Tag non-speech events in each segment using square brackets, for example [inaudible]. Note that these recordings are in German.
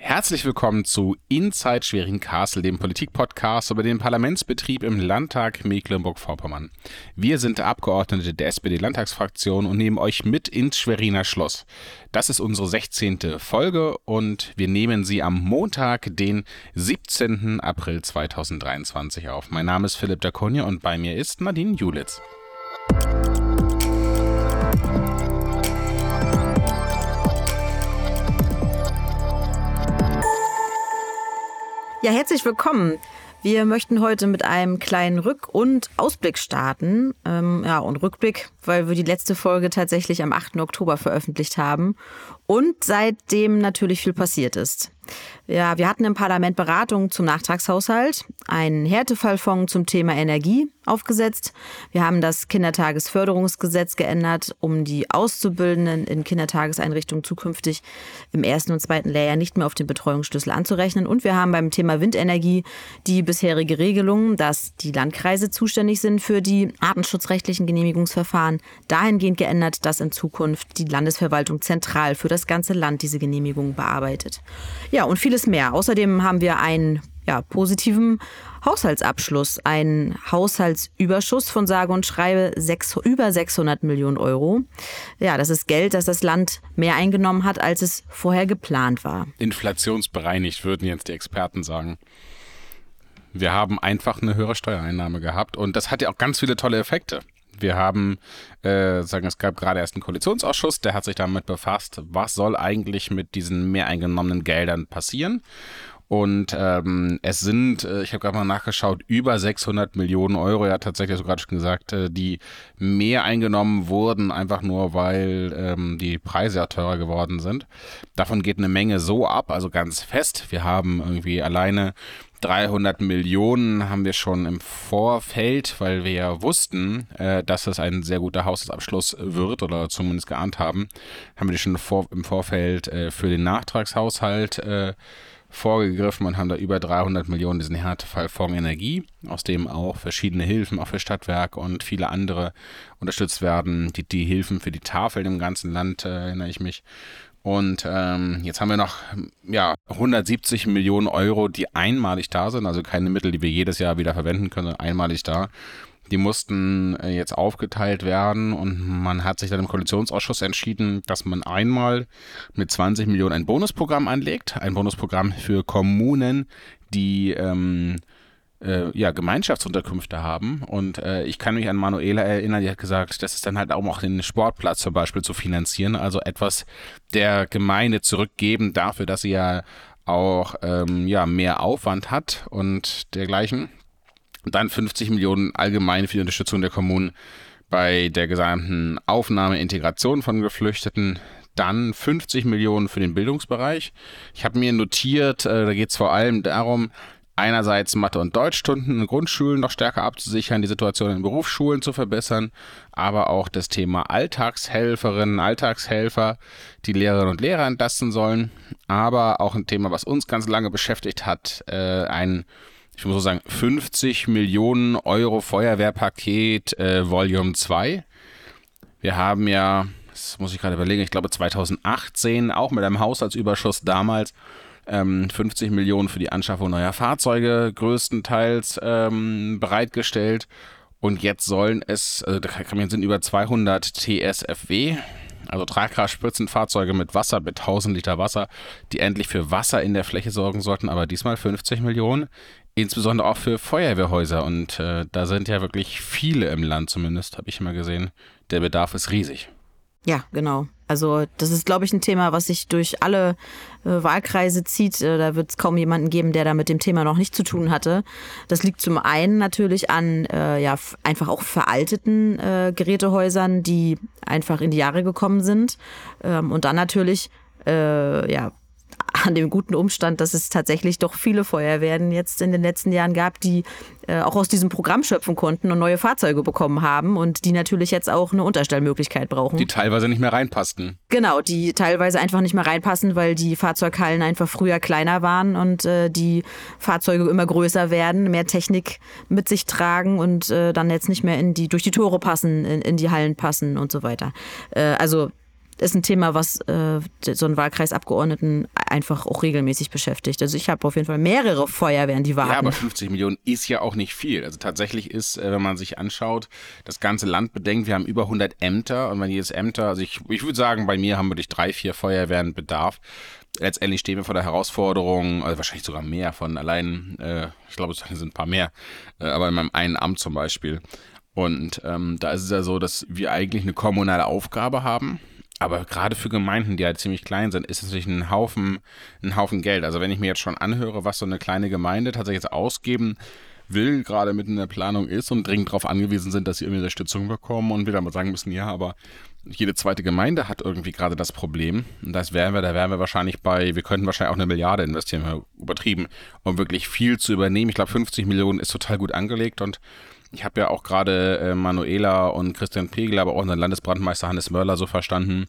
Herzlich willkommen zu Inside Schwerin Castle, dem Politikpodcast über den Parlamentsbetrieb im Landtag Mecklenburg-Vorpommern. Wir sind Abgeordnete der SPD-Landtagsfraktion und nehmen euch mit ins Schweriner Schloss. Das ist unsere 16. Folge und wir nehmen sie am Montag, den 17. April 2023 auf. Mein Name ist Philipp Daconia und bei mir ist Nadine Julitz. Ja, herzlich willkommen. Wir möchten heute mit einem kleinen Rück- und Ausblick starten. Ähm, ja, und Rückblick, weil wir die letzte Folge tatsächlich am 8. Oktober veröffentlicht haben und seitdem natürlich viel passiert ist. Ja, wir hatten im Parlament Beratungen zum Nachtragshaushalt, einen Härtefallfonds zum Thema Energie aufgesetzt. Wir haben das Kindertagesförderungsgesetz geändert, um die Auszubildenden in Kindertageseinrichtungen zukünftig im ersten und zweiten Lehrjahr nicht mehr auf den Betreuungsschlüssel anzurechnen. Und wir haben beim Thema Windenergie die bisherige Regelung, dass die Landkreise zuständig sind für die artenschutzrechtlichen Genehmigungsverfahren, dahingehend geändert, dass in Zukunft die Landesverwaltung zentral für das ganze Land diese Genehmigungen bearbeitet. Ja, und vieles mehr. Außerdem haben wir einen ja, positiven Haushaltsabschluss, einen Haushaltsüberschuss von sage und schreibe sechs, über 600 Millionen Euro. Ja, das ist Geld, das das Land mehr eingenommen hat, als es vorher geplant war. Inflationsbereinigt, würden jetzt die Experten sagen. Wir haben einfach eine höhere Steuereinnahme gehabt und das hat ja auch ganz viele tolle Effekte. Wir haben, äh, sagen, es gab gerade erst einen Koalitionsausschuss, der hat sich damit befasst, was soll eigentlich mit diesen mehr eingenommenen Geldern passieren. Und ähm, es sind, äh, ich habe gerade mal nachgeschaut, über 600 Millionen Euro, ja tatsächlich sogar schon gesagt, äh, die mehr eingenommen wurden, einfach nur weil ähm, die Preise ja teurer geworden sind. Davon geht eine Menge so ab, also ganz fest. Wir haben irgendwie alleine 300 Millionen haben wir schon im Vorfeld, weil wir ja wussten, äh, dass es ein sehr guter Haushaltsabschluss wird oder zumindest geahnt haben, haben wir die schon vor, im Vorfeld äh, für den Nachtragshaushalt äh, vorgegriffen und haben da über 300 Millionen diesen Härtefallfonds Energie, aus dem auch verschiedene Hilfen, auch für Stadtwerke und viele andere unterstützt werden. Die, die Hilfen für die Tafel im ganzen Land, äh, erinnere ich mich. Und ähm, jetzt haben wir noch ja, 170 Millionen Euro, die einmalig da sind, also keine Mittel, die wir jedes Jahr wieder verwenden können, einmalig da. Die mussten äh, jetzt aufgeteilt werden und man hat sich dann im Koalitionsausschuss entschieden, dass man einmal mit 20 Millionen ein Bonusprogramm anlegt. Ein Bonusprogramm für Kommunen, die ähm, äh, ja, Gemeinschaftsunterkünfte haben. Und äh, ich kann mich an Manuela erinnern, die hat gesagt, das ist dann halt auch noch den Sportplatz zum Beispiel zu finanzieren. Also etwas der Gemeinde zurückgeben dafür, dass sie ja auch ähm, ja, mehr Aufwand hat und dergleichen. Dann 50 Millionen allgemein für die Unterstützung der Kommunen bei der gesamten Aufnahme, Integration von Geflüchteten. Dann 50 Millionen für den Bildungsbereich. Ich habe mir notiert, äh, da geht es vor allem darum, einerseits Mathe- und Deutschstunden in Grundschulen noch stärker abzusichern, die Situation in Berufsschulen zu verbessern, aber auch das Thema Alltagshelferinnen, Alltagshelfer, die Lehrerinnen und Lehrer entlasten sollen, aber auch ein Thema, was uns ganz lange beschäftigt hat, äh, ein ich muss so sagen, 50 Millionen Euro Feuerwehrpaket äh, Volume 2. Wir haben ja, das muss ich gerade überlegen, ich glaube 2018 auch mit einem Haushaltsüberschuss damals 50 ähm, Millionen für die Anschaffung neuer Fahrzeuge größtenteils ähm, bereitgestellt. Und jetzt sollen es, also da sind über 200 TSFW, also Tragkraftspritzenfahrzeuge mit Wasser, mit 1000 Liter Wasser, die endlich für Wasser in der Fläche sorgen sollten, aber diesmal 50 Millionen, insbesondere auch für Feuerwehrhäuser. Und äh, da sind ja wirklich viele im Land zumindest, habe ich immer gesehen. Der Bedarf ist riesig. Ja, genau. Also das ist, glaube ich, ein Thema, was sich durch alle äh, Wahlkreise zieht. Äh, da wird es kaum jemanden geben, der da mit dem Thema noch nicht zu tun hatte. Das liegt zum einen natürlich an äh, ja einfach auch veralteten äh, Gerätehäusern, die einfach in die Jahre gekommen sind. Ähm, und dann natürlich äh, ja an dem guten Umstand, dass es tatsächlich doch viele Feuerwehren jetzt in den letzten Jahren gab, die äh, auch aus diesem Programm schöpfen konnten und neue Fahrzeuge bekommen haben und die natürlich jetzt auch eine Unterstellmöglichkeit brauchen. Die teilweise nicht mehr reinpassten. Genau, die teilweise einfach nicht mehr reinpassen, weil die Fahrzeughallen einfach früher kleiner waren und äh, die Fahrzeuge immer größer werden, mehr Technik mit sich tragen und äh, dann jetzt nicht mehr in die durch die Tore passen, in, in die Hallen passen und so weiter. Äh, ist ein Thema, was äh, so einen Wahlkreisabgeordneten einfach auch regelmäßig beschäftigt. Also ich habe auf jeden Fall mehrere Feuerwehren, die warten. Ja, aber 50 Millionen ist ja auch nicht viel. Also tatsächlich ist, äh, wenn man sich anschaut, das ganze Land bedenkt, wir haben über 100 Ämter und wenn jedes Ämter, also ich, ich würde sagen, bei mir haben wirklich drei, vier Feuerwehren Bedarf. Letztendlich stehen wir vor der Herausforderung, also wahrscheinlich sogar mehr von allein, äh, ich glaube, es sind ein paar mehr, äh, aber in meinem einen Amt zum Beispiel. Und ähm, da ist es ja so, dass wir eigentlich eine kommunale Aufgabe haben. Aber gerade für Gemeinden, die halt ziemlich klein sind, ist es natürlich ein Haufen, ein Haufen Geld. Also wenn ich mir jetzt schon anhöre, was so eine kleine Gemeinde tatsächlich jetzt ausgeben will, gerade mitten in der Planung ist und dringend darauf angewiesen sind, dass sie irgendwie Unterstützung bekommen und wir dann mal sagen müssen, ja, aber jede zweite Gemeinde hat irgendwie gerade das Problem. Und das wären wir, da wären wir wahrscheinlich bei, wir könnten wahrscheinlich auch eine Milliarde investieren, übertrieben, um wirklich viel zu übernehmen. Ich glaube, 50 Millionen ist total gut angelegt und ich habe ja auch gerade äh, Manuela und Christian Pegel, aber auch unseren Landesbrandmeister Hannes Mörler so verstanden.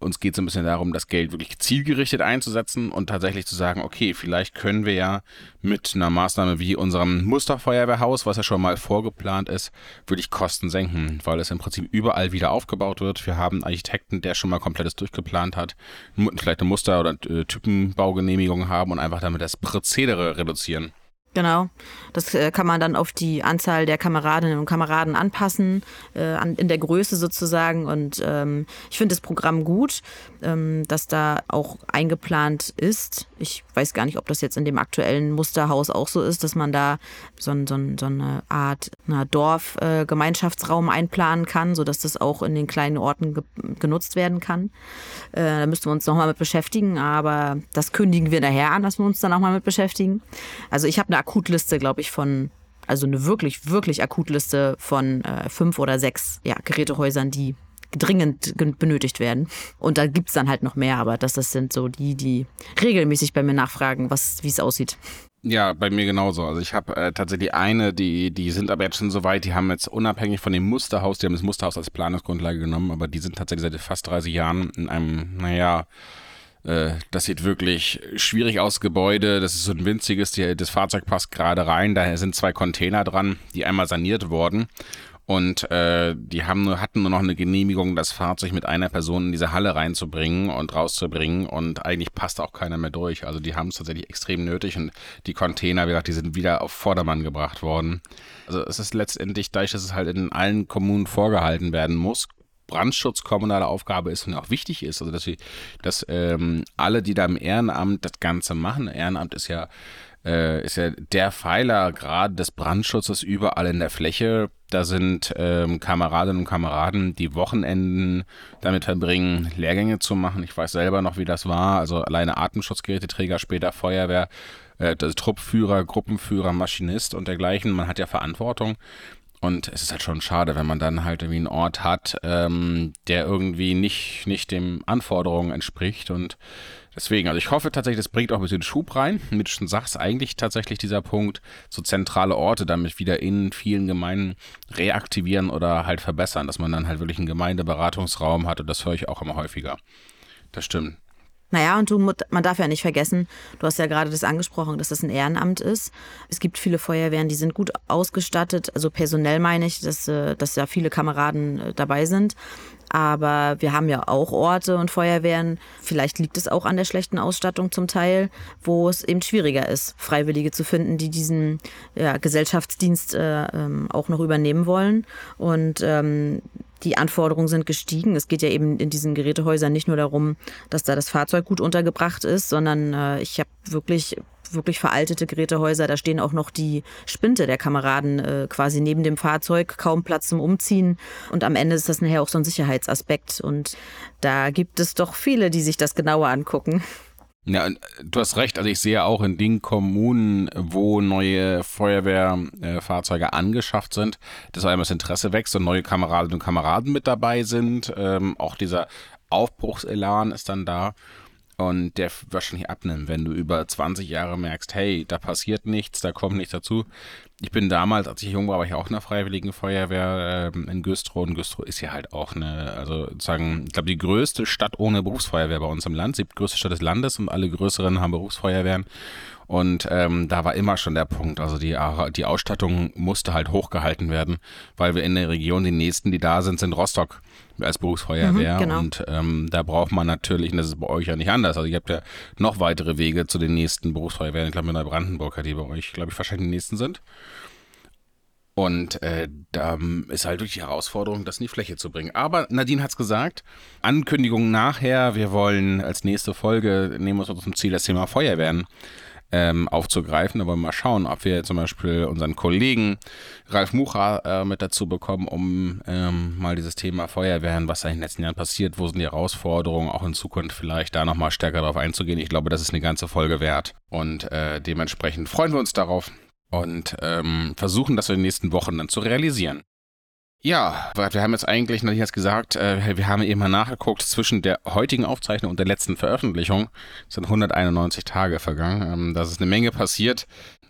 Uns geht es ein bisschen darum, das Geld wirklich zielgerichtet einzusetzen und tatsächlich zu sagen, okay, vielleicht können wir ja mit einer Maßnahme wie unserem Musterfeuerwehrhaus, was ja schon mal vorgeplant ist, wirklich Kosten senken, weil es im Prinzip überall wieder aufgebaut wird. Wir haben einen Architekten, der schon mal komplettes durchgeplant hat, vielleicht eine Muster- oder äh, Typenbaugenehmigung haben und einfach damit das Prozedere reduzieren. Genau. Das äh, kann man dann auf die Anzahl der Kameradinnen und Kameraden anpassen, äh, an, in der Größe sozusagen. Und ähm, ich finde das Programm gut, ähm, dass da auch eingeplant ist. Ich weiß gar nicht, ob das jetzt in dem aktuellen Musterhaus auch so ist, dass man da so, so, so eine Art Dorf-Gemeinschaftsraum äh, einplanen kann, sodass das auch in den kleinen Orten ge genutzt werden kann. Äh, da müssten wir uns nochmal mit beschäftigen, aber das kündigen wir daher an, dass wir uns dann auch mal mit beschäftigen. Also ich habe eine Akutliste, glaube ich, von, also eine wirklich, wirklich Akutliste von äh, fünf oder sechs ja, Gerätehäusern, die dringend benötigt werden. Und da gibt es dann halt noch mehr, aber das, das sind so die, die regelmäßig bei mir nachfragen, wie es aussieht. Ja, bei mir genauso. Also ich habe äh, tatsächlich eine, die, die sind aber jetzt schon so weit, die haben jetzt unabhängig von dem Musterhaus, die haben das Musterhaus als Planungsgrundlage genommen, aber die sind tatsächlich seit fast 30 Jahren in einem, naja, äh, das sieht wirklich schwierig aus, Gebäude. Das ist so ein winziges, die, das Fahrzeug passt gerade rein. Da sind zwei Container dran, die einmal saniert wurden. Und äh, die haben nur, hatten nur noch eine Genehmigung, das Fahrzeug mit einer Person in diese Halle reinzubringen und rauszubringen. Und eigentlich passt auch keiner mehr durch. Also die haben es tatsächlich extrem nötig. Und die Container, wie gesagt, die sind wieder auf Vordermann gebracht worden. Also es ist letztendlich, dadurch, dass es halt in allen Kommunen vorgehalten werden muss, Brandschutz kommunale Aufgabe ist und auch wichtig ist. Also dass, wir, dass ähm, alle, die da im Ehrenamt das Ganze machen, Ehrenamt ist ja, äh, ist ja der Pfeiler gerade des Brandschutzes überall in der Fläche. Da sind ähm, Kameradinnen und Kameraden, die Wochenenden damit verbringen, Lehrgänge zu machen. Ich weiß selber noch, wie das war. Also alleine Atemschutzgeräteträger, später Feuerwehr, äh, Truppführer, Gruppenführer, Maschinist und dergleichen. Man hat ja Verantwortung. Und es ist halt schon schade, wenn man dann halt irgendwie einen Ort hat, ähm, der irgendwie nicht, nicht den Anforderungen entspricht. Und deswegen, also ich hoffe tatsächlich, das bringt auch ein bisschen Schub rein. Mit schon sagst eigentlich tatsächlich dieser Punkt, so zentrale Orte damit wieder in vielen Gemeinden reaktivieren oder halt verbessern, dass man dann halt wirklich einen Gemeindeberatungsraum hat. Und das höre ich auch immer häufiger. Das stimmt. Naja, und du, man darf ja nicht vergessen, du hast ja gerade das angesprochen, dass das ein Ehrenamt ist. Es gibt viele Feuerwehren, die sind gut ausgestattet, also personell meine ich, dass, äh, dass ja viele Kameraden äh, dabei sind. Aber wir haben ja auch Orte und Feuerwehren, vielleicht liegt es auch an der schlechten Ausstattung zum Teil, wo es eben schwieriger ist, Freiwillige zu finden, die diesen ja, Gesellschaftsdienst äh, ähm, auch noch übernehmen wollen. Und ähm, die Anforderungen sind gestiegen. Es geht ja eben in diesen Gerätehäusern nicht nur darum, dass da das Fahrzeug gut untergebracht ist, sondern äh, ich habe wirklich wirklich veraltete Gerätehäuser. Da stehen auch noch die Spinte der Kameraden äh, quasi neben dem Fahrzeug, kaum Platz zum Umziehen. Und am Ende ist das nachher auch so ein Sicherheitsaspekt. Und da gibt es doch viele, die sich das genauer angucken. Ja, du hast recht. Also ich sehe auch in den Kommunen, wo neue Feuerwehrfahrzeuge angeschafft sind, dass einmal das Interesse wächst und neue Kameradinnen und Kameraden mit dabei sind. Ähm, auch dieser Aufbruchselan ist dann da und der wahrscheinlich abnimmt, wenn du über 20 Jahre merkst, hey, da passiert nichts, da kommt nichts dazu. Ich bin damals, als ich jung war, war ich auch in der Freiwilligen Feuerwehr ähm, in Güstrow und Güstrow ist ja halt auch eine, also sozusagen, ich glaube, die größte Stadt ohne Berufsfeuerwehr bei uns im Land, die größte Stadt des Landes und alle größeren haben Berufsfeuerwehren. Und ähm, da war immer schon der Punkt, also die, die Ausstattung musste halt hochgehalten werden, weil wir in der Region, die nächsten, die da sind, sind Rostock als Berufsfeuerwehr. Mhm, genau. Und ähm, da braucht man natürlich, und das ist bei euch ja nicht anders, also ihr habt ja noch weitere Wege zu den nächsten Berufsfeuerwehren. Ich glaube, in Neubrandenburg, die bei euch, glaube ich, wahrscheinlich die nächsten sind. Und äh, da ist halt durch die Herausforderung, das in die Fläche zu bringen. Aber Nadine hat es gesagt, Ankündigung nachher, wir wollen als nächste Folge, nehmen wir uns zum Ziel das Thema Feuerwehren ähm, aufzugreifen. Da wollen wir mal schauen, ob wir zum Beispiel unseren Kollegen Ralf Mucha äh, mit dazu bekommen, um ähm, mal dieses Thema Feuerwehren, was da in den letzten Jahren passiert, wo sind die Herausforderungen, auch in Zukunft vielleicht da nochmal stärker darauf einzugehen. Ich glaube, das ist eine ganze Folge wert. Und äh, dementsprechend freuen wir uns darauf und ähm, versuchen das in den nächsten Wochen dann zu realisieren. Ja, wir haben jetzt eigentlich, Nadine hat gesagt, äh, wir haben eben mal nachgeguckt, zwischen der heutigen Aufzeichnung und der letzten Veröffentlichung sind 191 Tage vergangen. Ähm, das ist eine Menge passiert,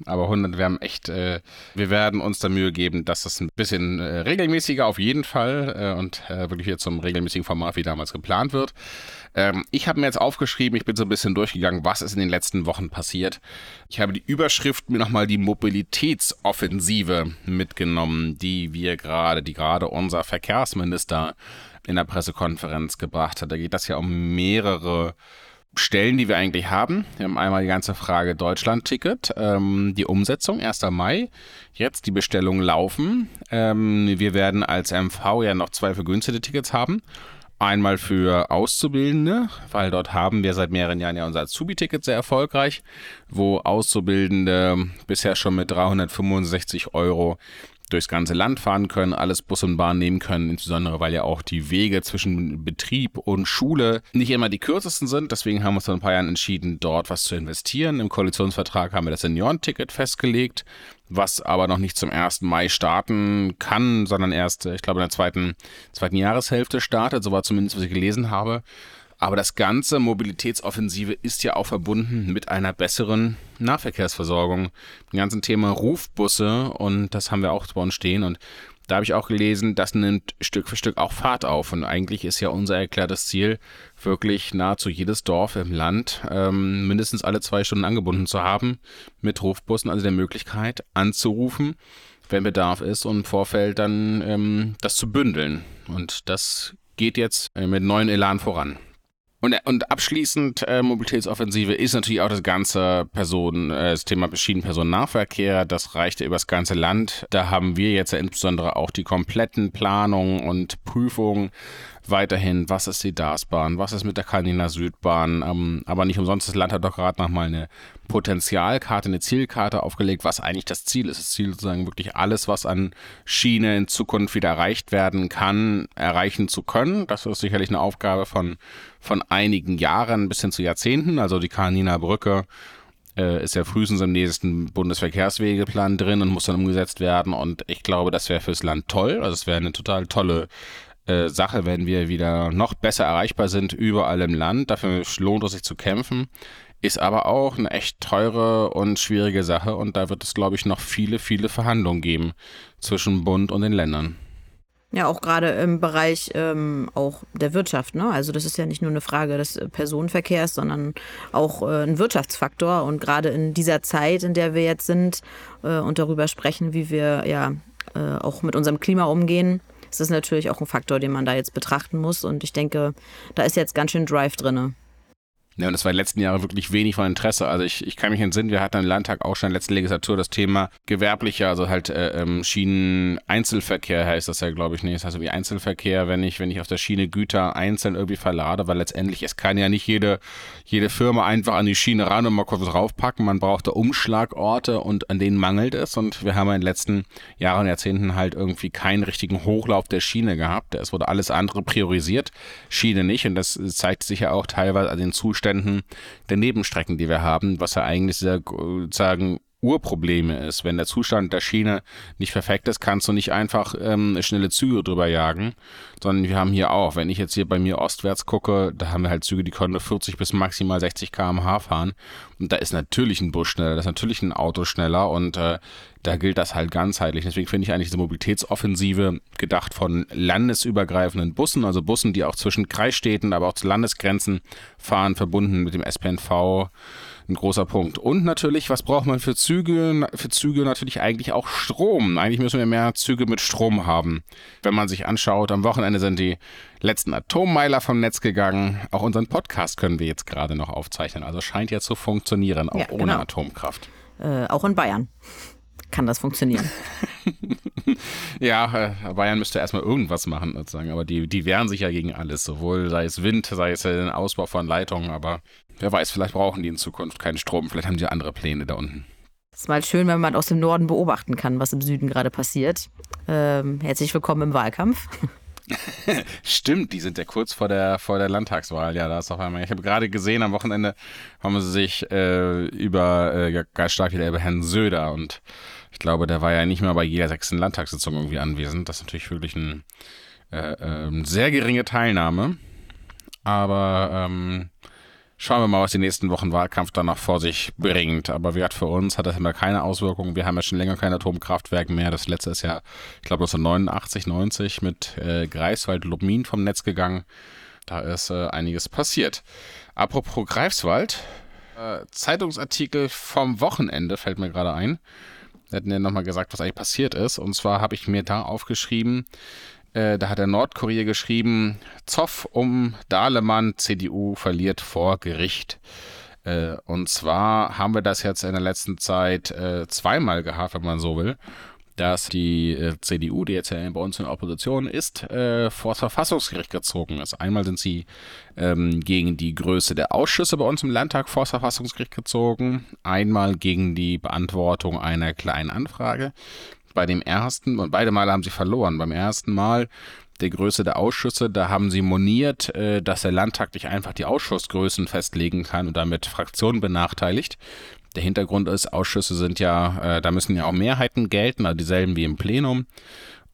aber 100, wir haben echt, äh, wir werden uns da Mühe geben, dass das ein bisschen äh, regelmäßiger auf jeden Fall und wirklich hier zum regelmäßigen Format wie damals geplant wird. Ähm, ich habe mir jetzt aufgeschrieben, ich bin so ein bisschen durchgegangen, was ist in den letzten Wochen passiert. Ich habe die Überschrift mir nochmal die Mobilitätsoffensive mitgenommen, die wir gerade, die gerade unser Verkehrsminister in der Pressekonferenz gebracht hat. Da geht das ja um mehrere Stellen, die wir eigentlich haben. Wir haben einmal die ganze Frage Deutschland-Ticket, ähm, die Umsetzung, 1. Mai. Jetzt die Bestellungen laufen. Ähm, wir werden als MV ja noch zwei vergünstigte Tickets haben. Einmal für Auszubildende, weil dort haben wir seit mehreren Jahren ja unser Azubi-Ticket sehr erfolgreich, wo Auszubildende bisher schon mit 365 Euro durchs ganze Land fahren können, alles Bus und Bahn nehmen können, insbesondere weil ja auch die Wege zwischen Betrieb und Schule nicht immer die kürzesten sind. Deswegen haben wir uns vor ein paar Jahren entschieden, dort was zu investieren. Im Koalitionsvertrag haben wir das Seniorenticket festgelegt, was aber noch nicht zum 1. Mai starten kann, sondern erst, ich glaube, in der zweiten, zweiten Jahreshälfte startet. So war zumindest, was ich gelesen habe. Aber das ganze Mobilitätsoffensive ist ja auch verbunden mit einer besseren Nahverkehrsversorgung. Dem ganzen Thema Rufbusse und das haben wir auch bei uns stehen und da habe ich auch gelesen, das nimmt Stück für Stück auch Fahrt auf. Und eigentlich ist ja unser erklärtes Ziel, wirklich nahezu jedes Dorf im Land ähm, mindestens alle zwei Stunden angebunden zu haben mit Rufbussen, also der Möglichkeit anzurufen, wenn Bedarf ist und im Vorfeld dann ähm, das zu bündeln. Und das geht jetzt äh, mit neuen Elan voran. Und, und abschließend, äh, Mobilitätsoffensive ist natürlich auch das ganze Personen, äh, das Thema Schienenpersonennahverkehr. Das reicht ja übers ganze Land. Da haben wir jetzt ja insbesondere auch die kompletten Planungen und Prüfungen weiterhin, was ist die DARS-Bahn, was ist mit der Kalniner Südbahn. Ähm, aber nicht umsonst, das Land hat doch gerade nochmal eine Potenzialkarte, eine Zielkarte aufgelegt, was eigentlich das Ziel ist. Das Ziel sozusagen wirklich alles, was an Schiene in Zukunft wieder erreicht werden kann, erreichen zu können. Das ist sicherlich eine Aufgabe von, von einigen Jahren bis hin zu Jahrzehnten. Also die Kalniner Brücke äh, ist ja frühestens im nächsten Bundesverkehrswegeplan drin und muss dann umgesetzt werden. Und ich glaube, das wäre fürs Land toll. Also es wäre eine total tolle äh, Sache, wenn wir wieder noch besser erreichbar sind überall im Land. Dafür lohnt es sich zu kämpfen. Ist aber auch eine echt teure und schwierige Sache und da wird es, glaube ich, noch viele, viele Verhandlungen geben zwischen Bund und den Ländern. Ja, auch gerade im Bereich ähm, auch der Wirtschaft. Ne? Also das ist ja nicht nur eine Frage des Personenverkehrs, sondern auch äh, ein Wirtschaftsfaktor. Und gerade in dieser Zeit, in der wir jetzt sind äh, und darüber sprechen, wie wir ja äh, auch mit unserem Klima umgehen, ist das natürlich auch ein Faktor, den man da jetzt betrachten muss. Und ich denke, da ist jetzt ganz schön Drive drin. Ja, und das war in den letzten Jahren wirklich wenig von Interesse. Also ich, ich kann mich entsinnen, wir hatten im Landtag auch schon in der letzten Legislatur das Thema gewerblicher, also halt äh, ähm, Schienen-Einzelverkehr heißt das ja, glaube ich, nicht. Das heißt wie Einzelverkehr, wenn ich, wenn ich auf der Schiene Güter einzeln irgendwie verlade, weil letztendlich es kann ja nicht jede, jede Firma einfach an die Schiene ran und mal kurz draufpacken. Man braucht da Umschlagorte und an denen mangelt es. Und wir haben in den letzten Jahren und Jahrzehnten halt irgendwie keinen richtigen Hochlauf der Schiene gehabt. Es wurde alles andere priorisiert, Schiene nicht. Und das zeigt sich ja auch teilweise an den Zuständen Zuständen der Nebenstrecken, die wir haben, was ja eigentlich sehr, sagen, Urprobleme ist. Wenn der Zustand der Schiene nicht perfekt ist, kannst du nicht einfach ähm, schnelle Züge drüber jagen, sondern wir haben hier auch, wenn ich jetzt hier bei mir ostwärts gucke, da haben wir halt Züge, die können 40 bis maximal 60 km/h fahren und da ist natürlich ein Bus schneller, da ist natürlich ein Auto schneller und äh, da gilt das halt ganzheitlich. Deswegen finde ich eigentlich diese Mobilitätsoffensive gedacht von landesübergreifenden Bussen, also Bussen, die auch zwischen Kreisstädten, aber auch zu Landesgrenzen fahren, verbunden mit dem SPNV ein großer Punkt. Und natürlich, was braucht man für Züge? Für Züge natürlich eigentlich auch Strom. Eigentlich müssen wir mehr Züge mit Strom haben. Wenn man sich anschaut, am Wochenende sind die letzten Atommeiler vom Netz gegangen. Auch unseren Podcast können wir jetzt gerade noch aufzeichnen. Also scheint ja zu funktionieren, auch ja, ohne genau. Atomkraft. Äh, auch in Bayern kann das funktionieren. [laughs] ja, äh, Bayern müsste erstmal irgendwas machen, sozusagen. Aber die, die wehren sich ja gegen alles, sowohl sei es Wind, sei es den Ausbau von Leitungen. Aber wer weiß, vielleicht brauchen die in Zukunft keinen Strom. Vielleicht haben die andere Pläne da unten. Es ist mal schön, wenn man aus dem Norden beobachten kann, was im Süden gerade passiert. Ähm, herzlich willkommen im Wahlkampf. [laughs] [laughs] Stimmt, die sind ja kurz vor der, vor der Landtagswahl. Ja, da ist auf einmal. Ich habe gerade gesehen, am Wochenende haben sie sich äh, über äh, ganz stark wieder über Herrn Söder und ich glaube, der war ja nicht mehr bei jeder sechsten Landtagssitzung irgendwie anwesend. Das ist natürlich wirklich ein, äh, äh, sehr geringe Teilnahme. Aber ähm, schauen wir mal, was die nächsten Wochen Wahlkampf dann noch vor sich bringt. Aber wie gesagt, für uns hat das immer keine Auswirkungen. Wir haben ja schon länger kein Atomkraftwerk mehr. Das letzte ist ja, ich glaube, 1989, 90 mit äh, Greifswald Lubmin vom Netz gegangen. Da ist äh, einiges passiert. Apropos Greifswald, äh, Zeitungsartikel vom Wochenende fällt mir gerade ein. Wir hatten ja nochmal gesagt, was eigentlich passiert ist. Und zwar habe ich mir da aufgeschrieben, äh, da hat der Nordkurier geschrieben, Zoff um Dahlemann, CDU verliert vor Gericht. Äh, und zwar haben wir das jetzt in der letzten Zeit äh, zweimal gehabt, wenn man so will dass die äh, CDU, die jetzt ja bei uns in der Opposition ist, äh, vor das Verfassungsgericht gezogen ist. Einmal sind sie ähm, gegen die Größe der Ausschüsse bei uns im Landtag vor das Verfassungsgericht gezogen, einmal gegen die Beantwortung einer kleinen Anfrage. Bei dem ersten, und beide Male haben sie verloren. Beim ersten Mal der Größe der Ausschüsse, da haben sie moniert, äh, dass der Landtag nicht einfach die Ausschussgrößen festlegen kann und damit Fraktionen benachteiligt. Der Hintergrund ist, Ausschüsse sind ja, äh, da müssen ja auch Mehrheiten gelten, also dieselben wie im Plenum.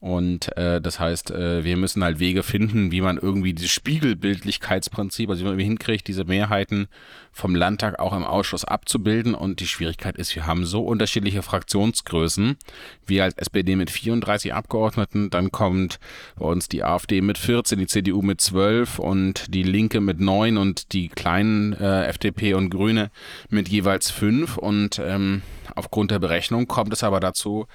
Und äh, das heißt, äh, wir müssen halt Wege finden, wie man irgendwie dieses Spiegelbildlichkeitsprinzip, also wie man irgendwie hinkriegt, diese Mehrheiten vom Landtag auch im Ausschuss abzubilden. Und die Schwierigkeit ist, wir haben so unterschiedliche Fraktionsgrößen. Wir als SPD mit 34 Abgeordneten, dann kommt bei uns die AfD mit 14, die CDU mit 12 und die Linke mit 9 und die kleinen äh, FDP und Grüne mit jeweils 5. Und ähm, aufgrund der Berechnung kommt es aber dazu,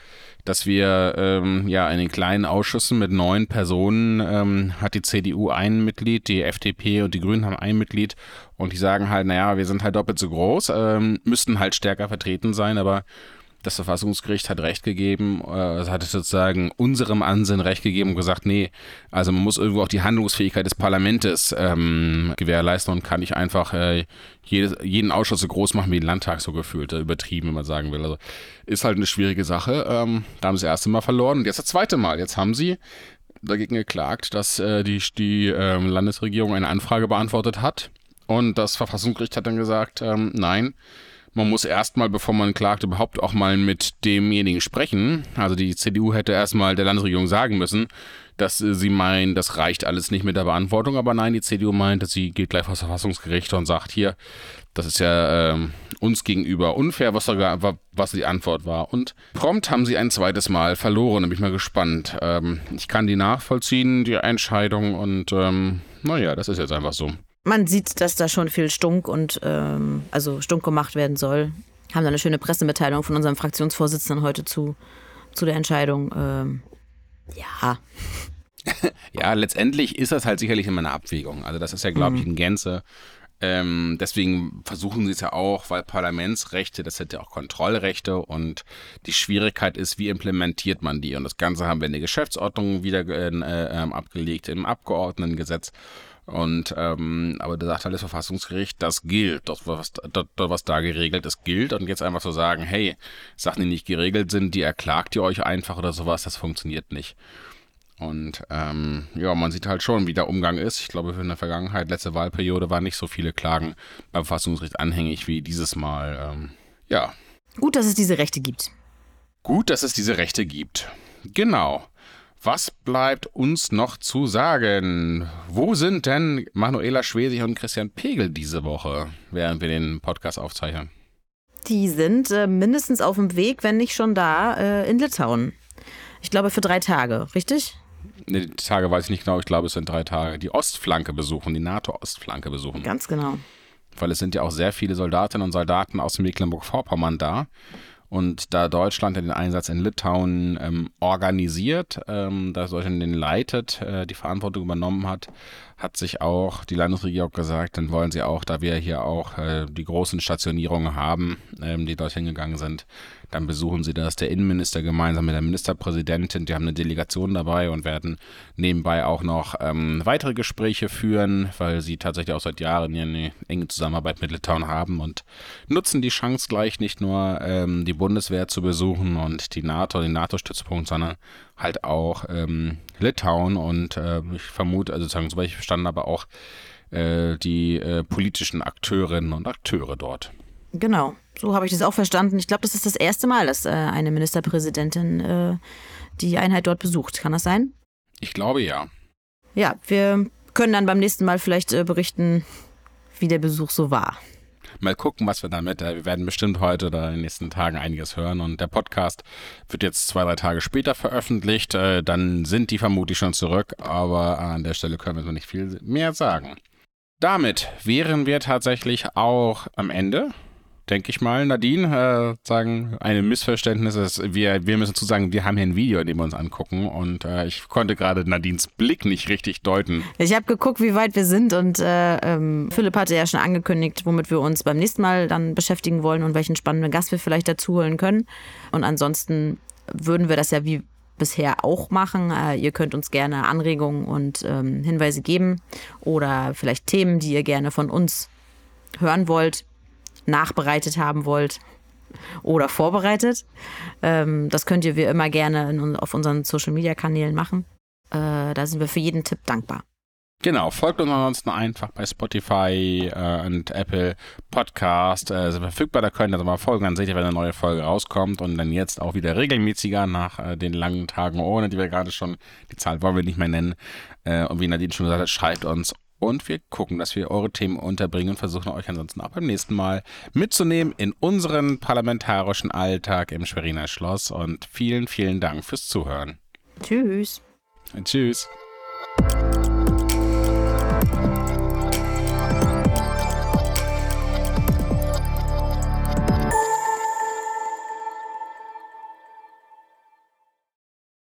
dass wir ähm, ja in den kleinen Ausschüssen mit neun Personen ähm, hat die CDU ein Mitglied, die FDP und die Grünen haben ein Mitglied. Und die sagen halt, naja, wir sind halt doppelt so groß, ähm, müssten halt stärker vertreten sein, aber das Verfassungsgericht hat Recht gegeben, äh, es hat sozusagen unserem Ansinnen Recht gegeben und gesagt, nee, also man muss irgendwo auch die Handlungsfähigkeit des Parlaments ähm, gewährleisten und kann nicht einfach äh, jedes, jeden Ausschuss so groß machen wie den Landtag so gefühlt, äh, übertrieben, wenn man sagen will. Also ist halt eine schwierige Sache. Ähm, da haben sie das erste Mal verloren und jetzt das zweite Mal. Jetzt haben sie dagegen geklagt, dass äh, die, die äh, Landesregierung eine Anfrage beantwortet hat. Und das Verfassungsgericht hat dann gesagt, ähm, nein, man muss erstmal, bevor man klagt, überhaupt auch mal mit demjenigen sprechen. Also die CDU hätte erstmal der Landesregierung sagen müssen, dass sie meinen, das reicht alles nicht mit der Beantwortung. Aber nein, die CDU meint, dass sie geht gleich vor Verfassungsgericht und sagt hier, das ist ja äh, uns gegenüber unfair, was, da, was die Antwort war. Und prompt haben sie ein zweites Mal verloren. Da bin ich mal gespannt. Ähm, ich kann die nachvollziehen, die Entscheidung. Und ähm, naja, das ist jetzt einfach so man sieht, dass da schon viel Stunk und ähm, also Stunk gemacht werden soll. Haben da eine schöne Pressemitteilung von unserem Fraktionsvorsitzenden heute zu, zu der Entscheidung. Ähm, ja. [laughs] ja, letztendlich ist das halt sicherlich immer eine Abwägung. Also das ist ja, glaube ich, mhm. in Gänze. Ähm, deswegen versuchen sie es ja auch, weil Parlamentsrechte, das sind ja auch Kontrollrechte und die Schwierigkeit ist, wie implementiert man die? Und das Ganze haben wir in der Geschäftsordnung wieder äh, äh, abgelegt, im Abgeordnetengesetz. Und ähm, aber da sagt halt das Verfassungsgericht, das gilt, das was, das, was da geregelt ist, gilt. Und jetzt einfach zu so sagen, hey, Sachen, die nicht geregelt sind, die erklagt ihr euch einfach oder sowas, das funktioniert nicht. Und ähm, ja, man sieht halt schon, wie der Umgang ist. Ich glaube, in der Vergangenheit, letzte Wahlperiode, waren nicht so viele Klagen beim Verfassungsgericht anhängig wie dieses Mal. Ähm, ja. Gut, dass es diese Rechte gibt. Gut, dass es diese Rechte gibt. Genau. Was bleibt uns noch zu sagen? Wo sind denn Manuela Schwesig und Christian Pegel diese Woche, während wir den Podcast aufzeichnen? Die sind äh, mindestens auf dem Weg, wenn nicht schon da, äh, in Litauen. Ich glaube für drei Tage, richtig? Nee, die Tage weiß ich nicht genau, ich glaube es sind drei Tage. Die Ostflanke besuchen, die NATO-Ostflanke besuchen. Ganz genau. weil es sind ja auch sehr viele Soldatinnen und Soldaten aus Mecklenburg-Vorpommern da. Und da Deutschland den Einsatz in Litauen ähm, organisiert, ähm, da Deutschland den leitet, äh, die Verantwortung übernommen hat, hat sich auch die Landesregierung gesagt, dann wollen sie auch, da wir hier auch äh, die großen Stationierungen haben, ähm, die dorthin gegangen sind, dann besuchen sie das. Der Innenminister gemeinsam mit der Ministerpräsidentin, die haben eine Delegation dabei und werden nebenbei auch noch ähm, weitere Gespräche führen, weil sie tatsächlich auch seit Jahren hier eine enge Zusammenarbeit mit Litauen haben und nutzen die Chance gleich nicht nur ähm, die Bundeswehr zu besuchen und die NATO, den NATO-Stützpunkt, sondern halt auch ähm, Litauen und äh, ich vermute, also sozusagen, soweit ich verstanden habe, auch äh, die äh, politischen Akteurinnen und Akteure dort. Genau, so habe ich das auch verstanden. Ich glaube, das ist das erste Mal, dass äh, eine Ministerpräsidentin äh, die Einheit dort besucht. Kann das sein? Ich glaube ja. Ja, wir können dann beim nächsten Mal vielleicht äh, berichten, wie der Besuch so war mal gucken, was wir damit. Äh, wir werden bestimmt heute oder in den nächsten Tagen einiges hören. Und der Podcast wird jetzt zwei, drei Tage später veröffentlicht. Äh, dann sind die vermutlich schon zurück, aber an der Stelle können wir noch nicht viel mehr sagen. Damit wären wir tatsächlich auch am Ende denke ich mal, Nadine, äh, sagen, ein Missverständnis ist, wir, wir müssen zu sagen, wir haben hier ein Video, in dem wir uns angucken und äh, ich konnte gerade Nadines Blick nicht richtig deuten. Ich habe geguckt, wie weit wir sind und äh, ähm, Philipp hatte ja schon angekündigt, womit wir uns beim nächsten Mal dann beschäftigen wollen und welchen spannenden Gast wir vielleicht dazu holen können. Und ansonsten würden wir das ja wie bisher auch machen. Äh, ihr könnt uns gerne Anregungen und ähm, Hinweise geben oder vielleicht Themen, die ihr gerne von uns hören wollt nachbereitet haben wollt oder vorbereitet. Ähm, das könnt ihr wie immer gerne in, auf unseren Social Media Kanälen machen. Äh, da sind wir für jeden Tipp dankbar. Genau, folgt uns ansonsten einfach bei Spotify äh, und Apple Podcast. Äh, sind verfügbar, da könnt ihr also mal folgen, dann seht ihr, wenn eine neue Folge rauskommt und dann jetzt auch wieder regelmäßiger nach äh, den langen Tagen ohne, die wir gerade schon, die Zahl wollen wir nicht mehr nennen. Äh, und wie Nadine schon gesagt hat, schreibt uns und wir gucken, dass wir eure Themen unterbringen und versuchen euch ansonsten auch beim nächsten Mal mitzunehmen in unseren parlamentarischen Alltag im Schweriner Schloss. Und vielen, vielen Dank fürs Zuhören. Tschüss. Tschüss.